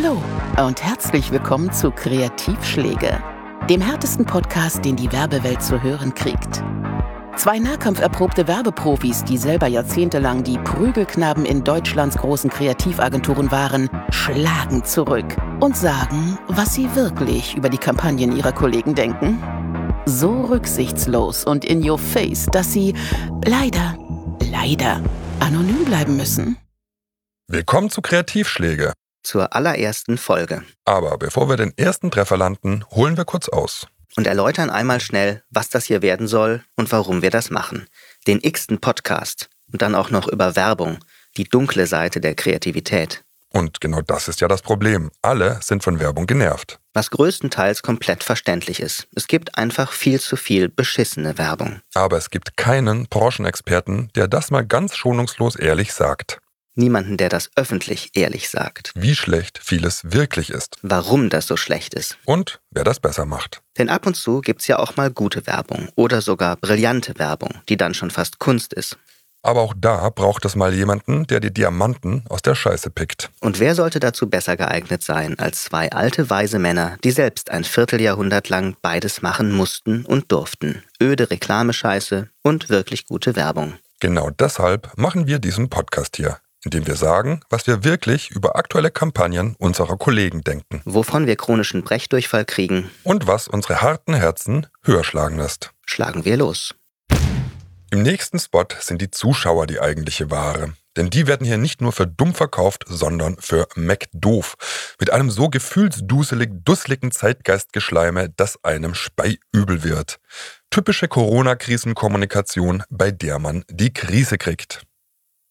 Hallo und herzlich willkommen zu Kreativschläge, dem härtesten Podcast, den die Werbewelt zu hören kriegt. Zwei nahkampferprobte Werbeprofis, die selber jahrzehntelang die Prügelknaben in Deutschlands großen Kreativagenturen waren, schlagen zurück und sagen, was sie wirklich über die Kampagnen ihrer Kollegen denken. So rücksichtslos und in your face, dass sie leider, leider anonym bleiben müssen. Willkommen zu Kreativschläge. Zur allerersten Folge. Aber bevor wir den ersten Treffer landen, holen wir kurz aus. Und erläutern einmal schnell, was das hier werden soll und warum wir das machen. Den x-ten Podcast. Und dann auch noch über Werbung. Die dunkle Seite der Kreativität. Und genau das ist ja das Problem. Alle sind von Werbung genervt. Was größtenteils komplett verständlich ist. Es gibt einfach viel zu viel beschissene Werbung. Aber es gibt keinen Branchenexperten, der das mal ganz schonungslos ehrlich sagt. Niemanden, der das öffentlich ehrlich sagt. Wie schlecht vieles wirklich ist. Warum das so schlecht ist. Und wer das besser macht. Denn ab und zu gibt's ja auch mal gute Werbung oder sogar brillante Werbung, die dann schon fast Kunst ist. Aber auch da braucht es mal jemanden, der die Diamanten aus der Scheiße pickt. Und wer sollte dazu besser geeignet sein als zwei alte weise Männer, die selbst ein Vierteljahrhundert lang beides machen mussten und durften. Öde Reklamescheiße und wirklich gute Werbung. Genau deshalb machen wir diesen Podcast hier indem wir sagen, was wir wirklich über aktuelle Kampagnen unserer Kollegen denken. Wovon wir chronischen Brechdurchfall kriegen. Und was unsere harten Herzen höher schlagen lässt. Schlagen wir los. Im nächsten Spot sind die Zuschauer die eigentliche Ware. Denn die werden hier nicht nur für dumm verkauft, sondern für McDoof. Mit einem so gefühlsduselig, dusseligen Zeitgeistgeschleime, dass einem speiübel wird. Typische Corona-Krisenkommunikation, bei der man die Krise kriegt.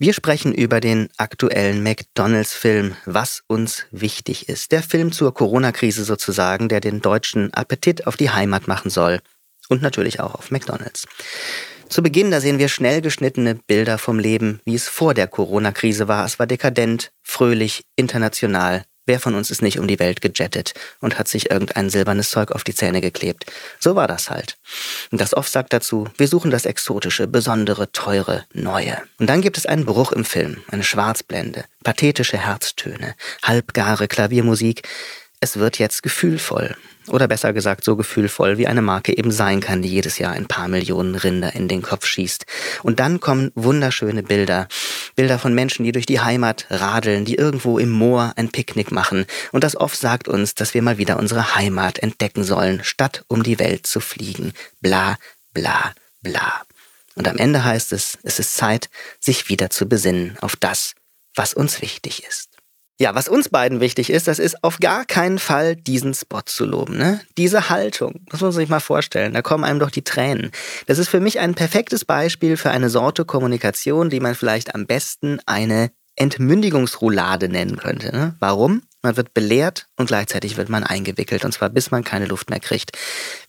Wir sprechen über den aktuellen McDonalds-Film, was uns wichtig ist. Der Film zur Corona-Krise sozusagen, der den Deutschen Appetit auf die Heimat machen soll. Und natürlich auch auf McDonalds. Zu Beginn, da sehen wir schnell geschnittene Bilder vom Leben, wie es vor der Corona-Krise war. Es war dekadent, fröhlich, international, Wer von uns ist nicht um die Welt gejettet und hat sich irgendein silbernes Zeug auf die Zähne geklebt? So war das halt. Und das Off sagt dazu, wir suchen das Exotische, Besondere, Teure, Neue. Und dann gibt es einen Bruch im Film, eine Schwarzblende, pathetische Herztöne, halbgare Klaviermusik. Es wird jetzt gefühlvoll. Oder besser gesagt, so gefühlvoll, wie eine Marke eben sein kann, die jedes Jahr ein paar Millionen Rinder in den Kopf schießt. Und dann kommen wunderschöne Bilder. Bilder von Menschen, die durch die Heimat radeln, die irgendwo im Moor ein Picknick machen. Und das oft sagt uns, dass wir mal wieder unsere Heimat entdecken sollen, statt um die Welt zu fliegen. Bla, bla, bla. Und am Ende heißt es, es ist Zeit, sich wieder zu besinnen auf das, was uns wichtig ist. Ja, was uns beiden wichtig ist, das ist auf gar keinen Fall diesen Spot zu loben. Ne? Diese Haltung, das muss man sich mal vorstellen, da kommen einem doch die Tränen. Das ist für mich ein perfektes Beispiel für eine Sorte Kommunikation, die man vielleicht am besten eine Entmündigungsroulade nennen könnte. Ne? Warum? Man wird belehrt und gleichzeitig wird man eingewickelt, und zwar bis man keine Luft mehr kriegt.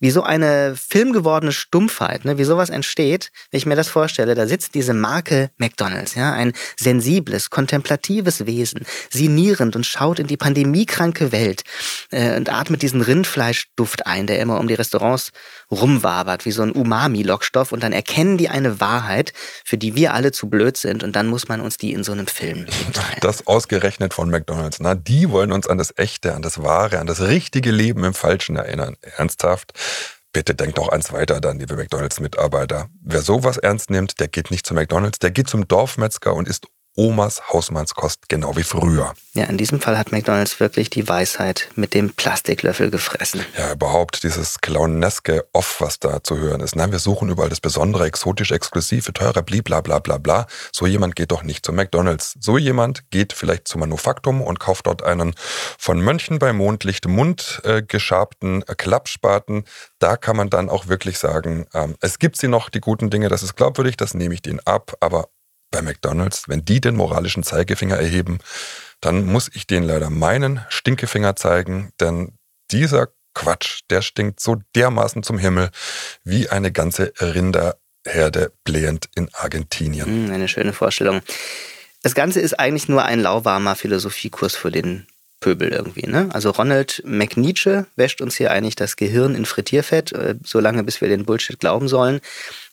Wie so eine filmgewordene Stumpfheit, ne? wie sowas entsteht, wenn ich mir das vorstelle, da sitzt diese Marke McDonalds, ja, ein sensibles, kontemplatives Wesen, sinnierend und schaut in die pandemiekranke Welt äh, und atmet diesen Rindfleischduft ein, der immer um die Restaurants rumwabert, wie so ein Umami-Lockstoff, und dann erkennen die eine Wahrheit, für die wir alle zu blöd sind, und dann muss man uns die in so einem Film mitteilen. Das ausgerechnet von McDonalds, na, die wollen uns an das Echte, an das Wahre, an das richtige Leben im Falschen erinnern. Ernsthaft? Bitte denkt auch ans Weiter dann, liebe McDonalds-Mitarbeiter. Wer sowas ernst nimmt, der geht nicht zu McDonalds, der geht zum Dorfmetzger und isst Omas Hausmannskost, genau wie früher. Ja, in diesem Fall hat McDonalds wirklich die Weisheit mit dem Plastiklöffel gefressen. Ja, überhaupt dieses clowneske Off, was da zu hören ist. Nein, wir suchen überall das Besondere, exotisch, exklusive, teure, bla bla bla bla. So jemand geht doch nicht zu McDonalds. So jemand geht vielleicht zu Manufaktum und kauft dort einen von Mönchen bei Mondlicht Mund äh, geschabten Klappspaten. Da kann man dann auch wirklich sagen, ähm, es gibt sie noch, die guten Dinge, das ist glaubwürdig, das nehme ich denen ab, aber bei McDonald's, wenn die den moralischen Zeigefinger erheben, dann muss ich denen leider meinen Stinkefinger zeigen, denn dieser Quatsch, der stinkt so dermaßen zum Himmel wie eine ganze Rinderherde blähend in Argentinien. Hm, eine schöne Vorstellung. Das Ganze ist eigentlich nur ein lauwarmer Philosophiekurs für den Pöbel irgendwie. Ne? Also Ronald McNeache wäscht uns hier eigentlich das Gehirn in Frittierfett, äh, solange bis wir den Bullshit glauben sollen.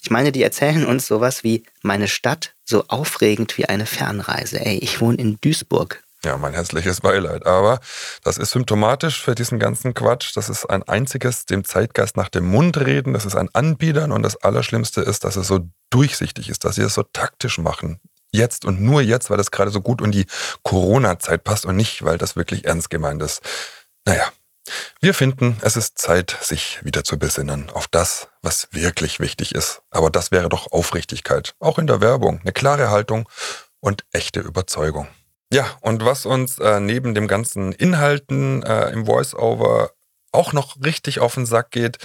Ich meine, die erzählen uns sowas wie meine Stadt so aufregend wie eine Fernreise. Ey, ich wohne in Duisburg. Ja, mein herzliches Beileid. Aber das ist symptomatisch für diesen ganzen Quatsch. Das ist ein einziges dem Zeitgeist nach dem Mund reden. Das ist ein Anbietern. Und das Allerschlimmste ist, dass es so durchsichtig ist, dass sie es so taktisch machen. Jetzt und nur jetzt, weil das gerade so gut in die Corona-Zeit passt und nicht, weil das wirklich ernst gemeint ist. Naja, wir finden, es ist Zeit, sich wieder zu besinnen auf das, was wirklich wichtig ist. Aber das wäre doch Aufrichtigkeit, auch in der Werbung, eine klare Haltung und echte Überzeugung. Ja, und was uns äh, neben dem ganzen Inhalten äh, im Voice-Over auch noch richtig auf den Sack geht,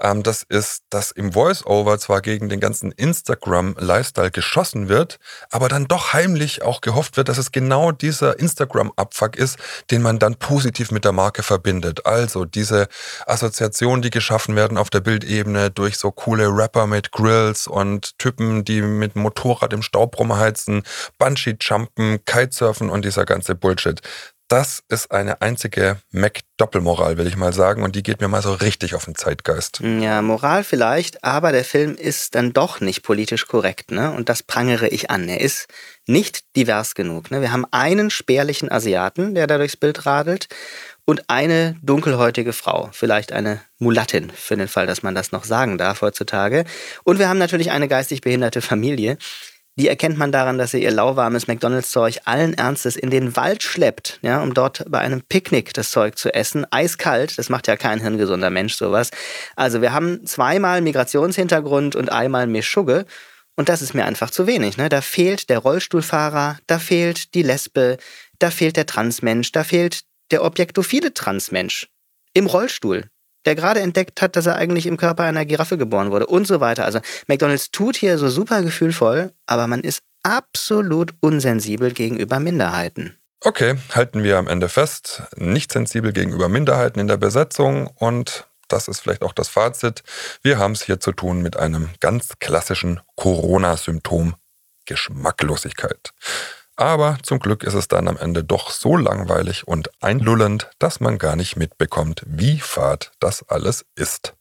ähm, das ist, dass im Voice-Over zwar gegen den ganzen Instagram-Lifestyle geschossen wird, aber dann doch heimlich auch gehofft wird, dass es genau dieser Instagram-Abfuck ist, den man dann positiv mit der Marke verbindet. Also diese Assoziationen, die geschaffen werden auf der Bildebene durch so coole Rapper mit Grills und Typen, die mit Motorrad im Staub rumheizen, Bungee-Jumpen, Kitesurfen und dieser ganze Bullshit das ist eine einzige Mac-Doppelmoral, will ich mal sagen, und die geht mir mal so richtig auf den Zeitgeist. Ja, Moral vielleicht, aber der Film ist dann doch nicht politisch korrekt, ne? Und das prangere ich an. Er ist nicht divers genug. Ne? Wir haben einen spärlichen Asiaten, der da durchs Bild radelt, und eine dunkelhäutige Frau, vielleicht eine Mulattin, für den Fall, dass man das noch sagen darf heutzutage. Und wir haben natürlich eine geistig behinderte Familie. Die erkennt man daran, dass sie ihr lauwarmes McDonalds-Zeug allen Ernstes in den Wald schleppt, ja, um dort bei einem Picknick das Zeug zu essen. Eiskalt, das macht ja kein hirngesunder Mensch sowas. Also wir haben zweimal Migrationshintergrund und einmal Mischugge. Und das ist mir einfach zu wenig. Ne? Da fehlt der Rollstuhlfahrer, da fehlt die Lesbe, da fehlt der Transmensch, da fehlt der objektophile Transmensch im Rollstuhl der gerade entdeckt hat, dass er eigentlich im Körper einer Giraffe geboren wurde und so weiter. Also McDonald's tut hier so super gefühlvoll, aber man ist absolut unsensibel gegenüber Minderheiten. Okay, halten wir am Ende fest, nicht sensibel gegenüber Minderheiten in der Besetzung und das ist vielleicht auch das Fazit. Wir haben es hier zu tun mit einem ganz klassischen Corona-Symptom Geschmacklosigkeit. Aber zum Glück ist es dann am Ende doch so langweilig und einlullend, dass man gar nicht mitbekommt, wie fad das alles ist.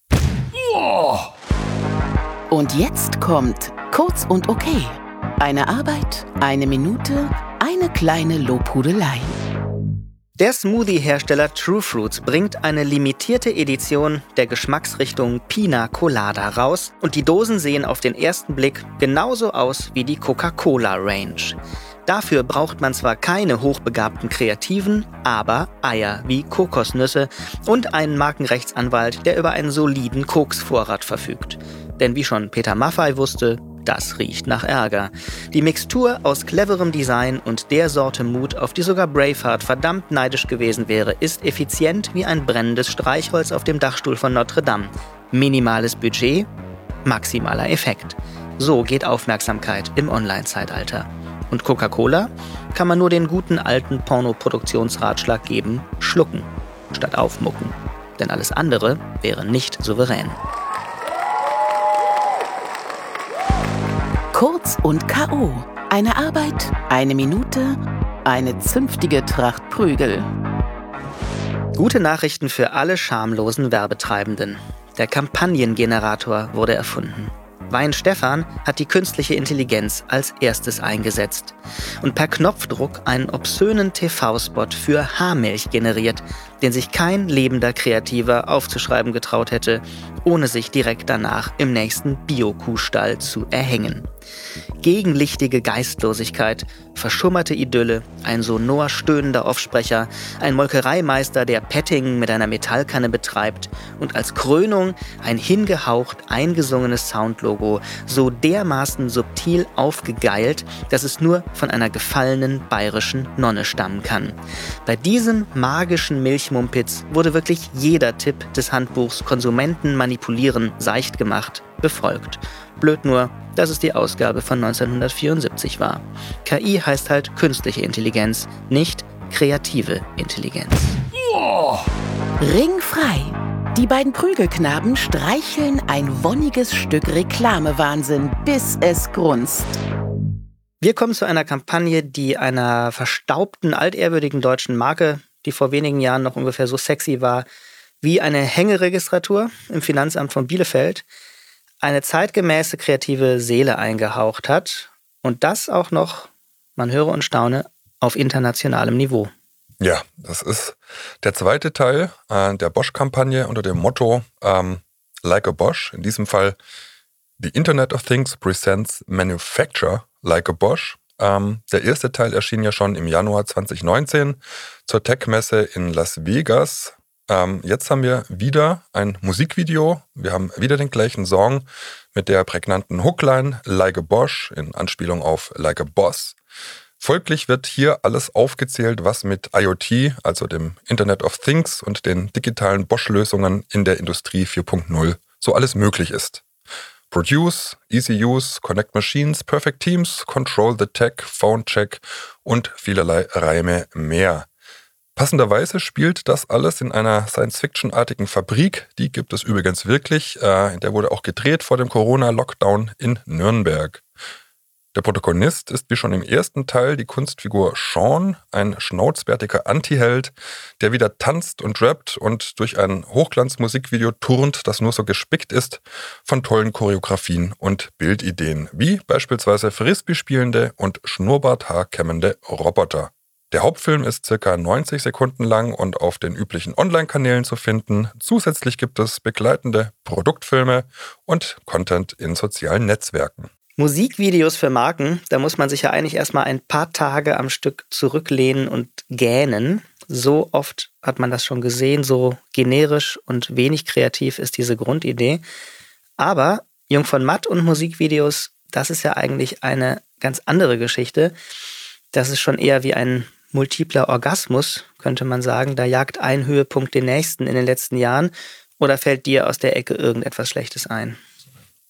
Und jetzt kommt Kurz und Okay. Eine Arbeit, eine Minute, eine kleine Lobhudelei. Der Smoothie-Hersteller True Fruits bringt eine limitierte Edition der Geschmacksrichtung Pina Colada raus und die Dosen sehen auf den ersten Blick genauso aus wie die Coca-Cola Range. Dafür braucht man zwar keine hochbegabten Kreativen, aber Eier wie Kokosnüsse und einen Markenrechtsanwalt, der über einen soliden Koksvorrat verfügt. Denn wie schon Peter Maffei wusste, das riecht nach Ärger. Die Mixtur aus cleverem Design und der Sorte Mut, auf die sogar Braveheart verdammt neidisch gewesen wäre, ist effizient wie ein brennendes Streichholz auf dem Dachstuhl von Notre Dame. Minimales Budget, maximaler Effekt. So geht Aufmerksamkeit im Online-Zeitalter. Und Coca-Cola kann man nur den guten alten Pornoproduktionsratschlag geben, schlucken statt aufmucken. Denn alles andere wäre nicht souverän. Kurz und K.O. Eine Arbeit, eine Minute, eine zünftige Tracht Prügel. Gute Nachrichten für alle schamlosen Werbetreibenden. Der Kampagnengenerator wurde erfunden. Wein Stefan hat die künstliche Intelligenz als erstes eingesetzt und per Knopfdruck einen obszönen TV-Spot für Haarmilch generiert, den sich kein lebender Kreativer aufzuschreiben getraut hätte, ohne sich direkt danach im nächsten Bio-Kuhstall zu erhängen. Gegenlichtige Geistlosigkeit, verschummerte Idylle, ein sonor stöhnender Offsprecher, ein Molkereimeister, der Petting mit einer Metallkanne betreibt und als Krönung ein hingehaucht eingesungenes Soundlogo, so dermaßen subtil aufgegeilt, dass es nur von einer gefallenen bayerischen Nonne stammen kann. Bei diesem magischen Milchmumpitz wurde wirklich jeder Tipp des Handbuchs Konsumenten manipulieren seicht gemacht befolgt. Blöd nur, dass es die Ausgabe von 1974 war. KI heißt halt künstliche Intelligenz, nicht kreative Intelligenz. Oh. Ringfrei. Die beiden Prügelknaben streicheln ein wonniges Stück Reklamewahnsinn, bis es grunzt. Wir kommen zu einer Kampagne, die einer verstaubten, altehrwürdigen deutschen Marke, die vor wenigen Jahren noch ungefähr so sexy war, wie eine Hängeregistratur im Finanzamt von Bielefeld, eine zeitgemäße kreative Seele eingehaucht hat und das auch noch, man höre und staune, auf internationalem Niveau. Ja, das ist der zweite Teil äh, der Bosch-Kampagne unter dem Motto ähm, Like a Bosch. In diesem Fall The Internet of Things presents Manufacture Like a Bosch. Ähm, der erste Teil erschien ja schon im Januar 2019 zur Tech-Messe in Las Vegas. Ähm, jetzt haben wir wieder ein Musikvideo. Wir haben wieder den gleichen Song mit der prägnanten Hookline Like a Bosch in Anspielung auf Like a Boss. Folglich wird hier alles aufgezählt, was mit IoT, also dem Internet of Things und den digitalen Bosch-Lösungen in der Industrie 4.0 so alles möglich ist. Produce, Easy Use, Connect Machines, Perfect Teams, Control the Tech, Phone Check und vielerlei Reime mehr. Passenderweise spielt das alles in einer Science-Fiction-artigen Fabrik. Die gibt es übrigens wirklich. Äh, der wurde auch gedreht vor dem Corona-Lockdown in Nürnberg. Der Protagonist ist wie schon im ersten Teil die Kunstfigur Sean, ein schnauzbärtiger Antiheld, der wieder tanzt und rappt und durch ein Hochglanzmusikvideo turnt, das nur so gespickt ist von tollen Choreografien und Bildideen, wie beispielsweise Frisbee spielende und Schnurrbarthaar kämmende Roboter. Der Hauptfilm ist circa 90 Sekunden lang und auf den üblichen Online-Kanälen zu finden. Zusätzlich gibt es begleitende Produktfilme und Content in sozialen Netzwerken. Musikvideos für Marken, da muss man sich ja eigentlich erstmal ein paar Tage am Stück zurücklehnen und gähnen. So oft hat man das schon gesehen, so generisch und wenig kreativ ist diese Grundidee. Aber Jung von Matt und Musikvideos, das ist ja eigentlich eine ganz andere Geschichte. Das ist schon eher wie ein multipler Orgasmus, könnte man sagen. Da jagt ein Höhepunkt den nächsten in den letzten Jahren. Oder fällt dir aus der Ecke irgendetwas Schlechtes ein?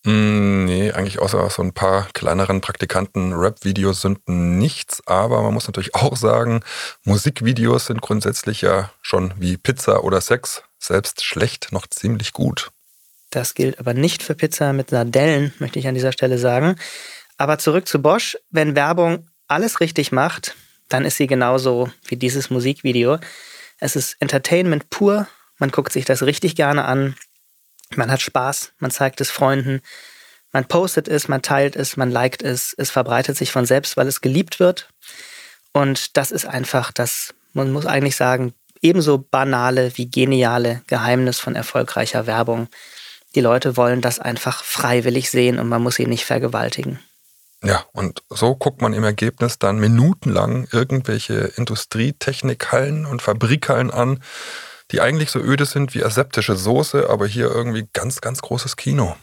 Mm, nee, eigentlich außer so ein paar kleineren Praktikanten Rap-Videos sind nichts, aber man muss natürlich auch sagen, Musikvideos sind grundsätzlich ja schon wie Pizza oder Sex, selbst schlecht noch ziemlich gut. Das gilt aber nicht für Pizza mit Sardellen, möchte ich an dieser Stelle sagen. Aber zurück zu Bosch, wenn Werbung alles richtig macht, dann ist sie genauso wie dieses Musikvideo. Es ist Entertainment pur, man guckt sich das richtig gerne an man hat Spaß, man zeigt es Freunden, man postet es, man teilt es, man liked es, es verbreitet sich von selbst, weil es geliebt wird. Und das ist einfach das, man muss eigentlich sagen, ebenso banale wie geniale Geheimnis von erfolgreicher Werbung. Die Leute wollen das einfach freiwillig sehen und man muss sie nicht vergewaltigen. Ja, und so guckt man im Ergebnis dann minutenlang irgendwelche Industrietechnikhallen und Fabrikhallen an, die eigentlich so öde sind wie aseptische Soße, aber hier irgendwie ganz, ganz großes Kino.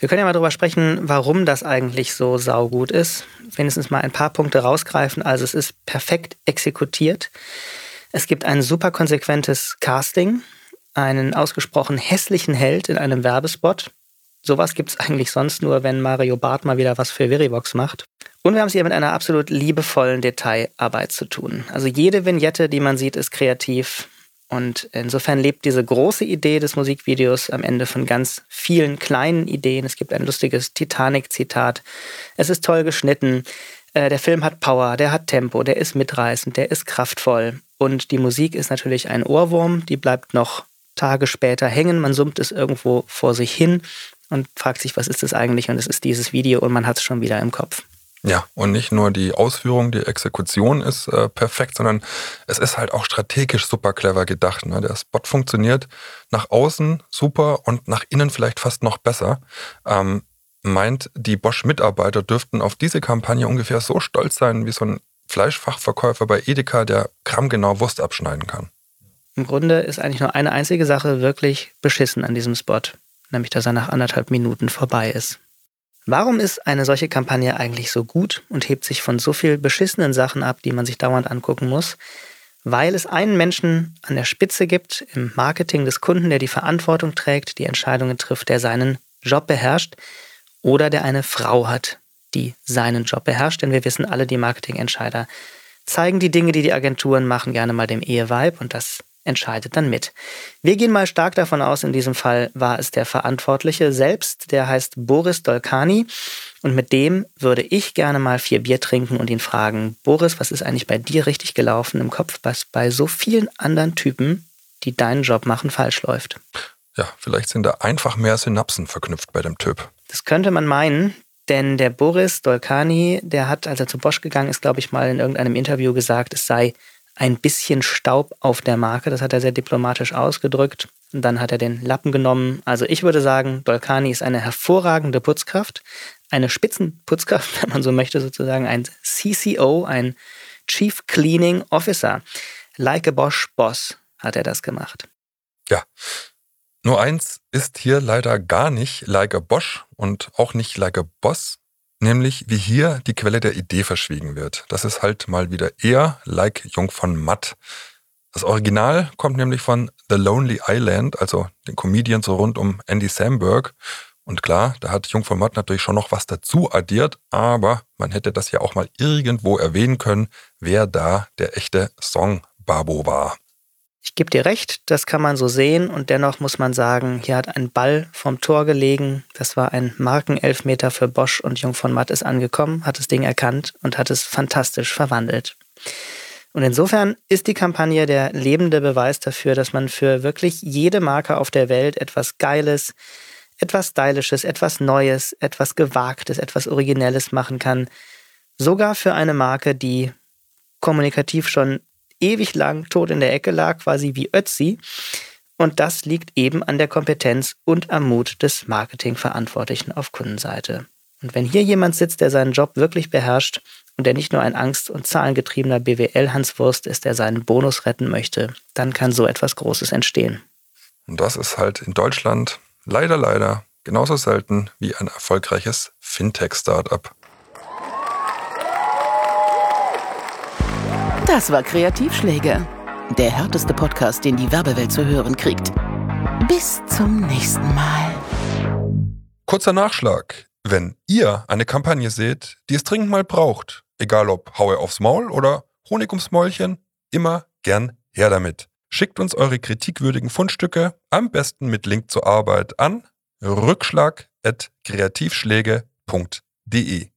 Wir können ja mal darüber sprechen, warum das eigentlich so saugut ist. Wenigstens mal ein paar Punkte rausgreifen. Also es ist perfekt exekutiert. Es gibt ein super konsequentes Casting, einen ausgesprochen hässlichen Held in einem Werbespot. Sowas gibt es eigentlich sonst nur, wenn Mario Barth mal wieder was für Verivox macht. Und wir haben es hier mit einer absolut liebevollen Detailarbeit zu tun. Also jede Vignette, die man sieht, ist kreativ. Und insofern lebt diese große Idee des Musikvideos am Ende von ganz vielen kleinen Ideen. Es gibt ein lustiges Titanic-Zitat. Es ist toll geschnitten. Äh, der Film hat Power, der hat Tempo, der ist mitreißend, der ist kraftvoll. Und die Musik ist natürlich ein Ohrwurm, die bleibt noch Tage später hängen. Man summt es irgendwo vor sich hin und fragt sich, was ist das eigentlich? Und es ist dieses Video und man hat es schon wieder im Kopf. Ja, und nicht nur die Ausführung, die Exekution ist äh, perfekt, sondern es ist halt auch strategisch super clever gedacht. Ne? Der Spot funktioniert nach außen super und nach innen vielleicht fast noch besser. Ähm, meint, die Bosch-Mitarbeiter dürften auf diese Kampagne ungefähr so stolz sein wie so ein Fleischfachverkäufer bei Edeka, der grammgenau Wurst abschneiden kann. Im Grunde ist eigentlich nur eine einzige Sache wirklich beschissen an diesem Spot, nämlich dass er nach anderthalb Minuten vorbei ist. Warum ist eine solche Kampagne eigentlich so gut und hebt sich von so viel beschissenen Sachen ab, die man sich dauernd angucken muss? Weil es einen Menschen an der Spitze gibt im Marketing des Kunden, der die Verantwortung trägt, die Entscheidungen trifft, der seinen Job beherrscht oder der eine Frau hat, die seinen Job beherrscht. Denn wir wissen alle, die Marketingentscheider zeigen die Dinge, die die Agenturen machen, gerne mal dem Eheweib und das entscheidet dann mit. Wir gehen mal stark davon aus, in diesem Fall war es der Verantwortliche selbst, der heißt Boris Dolkani. Und mit dem würde ich gerne mal vier Bier trinken und ihn fragen, Boris, was ist eigentlich bei dir richtig gelaufen im Kopf, was bei so vielen anderen Typen, die deinen Job machen, falsch läuft? Ja, vielleicht sind da einfach mehr Synapsen verknüpft bei dem Typ. Das könnte man meinen. Denn der Boris Dolkani, der hat, als er zu Bosch gegangen ist, glaube ich mal in irgendeinem Interview gesagt, es sei ein bisschen Staub auf der Marke. Das hat er sehr diplomatisch ausgedrückt. Und dann hat er den Lappen genommen. Also ich würde sagen, Dolkani ist eine hervorragende Putzkraft, eine Spitzenputzkraft, wenn man so möchte, sozusagen ein CCO, ein Chief Cleaning Officer. Like a Bosch Boss hat er das gemacht. Ja. Nur eins ist hier leider gar nicht like a Bosch und auch nicht like a Boss, nämlich wie hier die Quelle der Idee verschwiegen wird. Das ist halt mal wieder eher like Jung von Matt. Das Original kommt nämlich von The Lonely Island, also den Comedian so rund um Andy Samberg. Und klar, da hat Jung von Matt natürlich schon noch was dazu addiert, aber man hätte das ja auch mal irgendwo erwähnen können, wer da der echte Song-Babo war. Ich gebe dir recht, das kann man so sehen und dennoch muss man sagen, hier hat ein Ball vom Tor gelegen. Das war ein Markenelfmeter für Bosch und Jung von Matt ist angekommen, hat das Ding erkannt und hat es fantastisch verwandelt. Und insofern ist die Kampagne der lebende Beweis dafür, dass man für wirklich jede Marke auf der Welt etwas Geiles, etwas Stylisches, etwas Neues, etwas Gewagtes, etwas Originelles machen kann. Sogar für eine Marke, die kommunikativ schon ewig lang tot in der Ecke lag, quasi wie Ötzi. Und das liegt eben an der Kompetenz und am Mut des Marketingverantwortlichen auf Kundenseite. Und wenn hier jemand sitzt, der seinen Job wirklich beherrscht und der nicht nur ein angst- und zahlengetriebener BWL-Hanswurst ist, der seinen Bonus retten möchte, dann kann so etwas Großes entstehen. Und das ist halt in Deutschland leider, leider genauso selten wie ein erfolgreiches Fintech-Startup. Das war Kreativschläge, der härteste Podcast, den die Werbewelt zu hören kriegt. Bis zum nächsten Mal. Kurzer Nachschlag. Wenn ihr eine Kampagne seht, die es dringend mal braucht, egal ob Haue aufs Maul oder Honig ums Mäulchen, immer gern her damit. Schickt uns eure kritikwürdigen Fundstücke, am besten mit Link zur Arbeit an rückschlag.kreativschläge.de.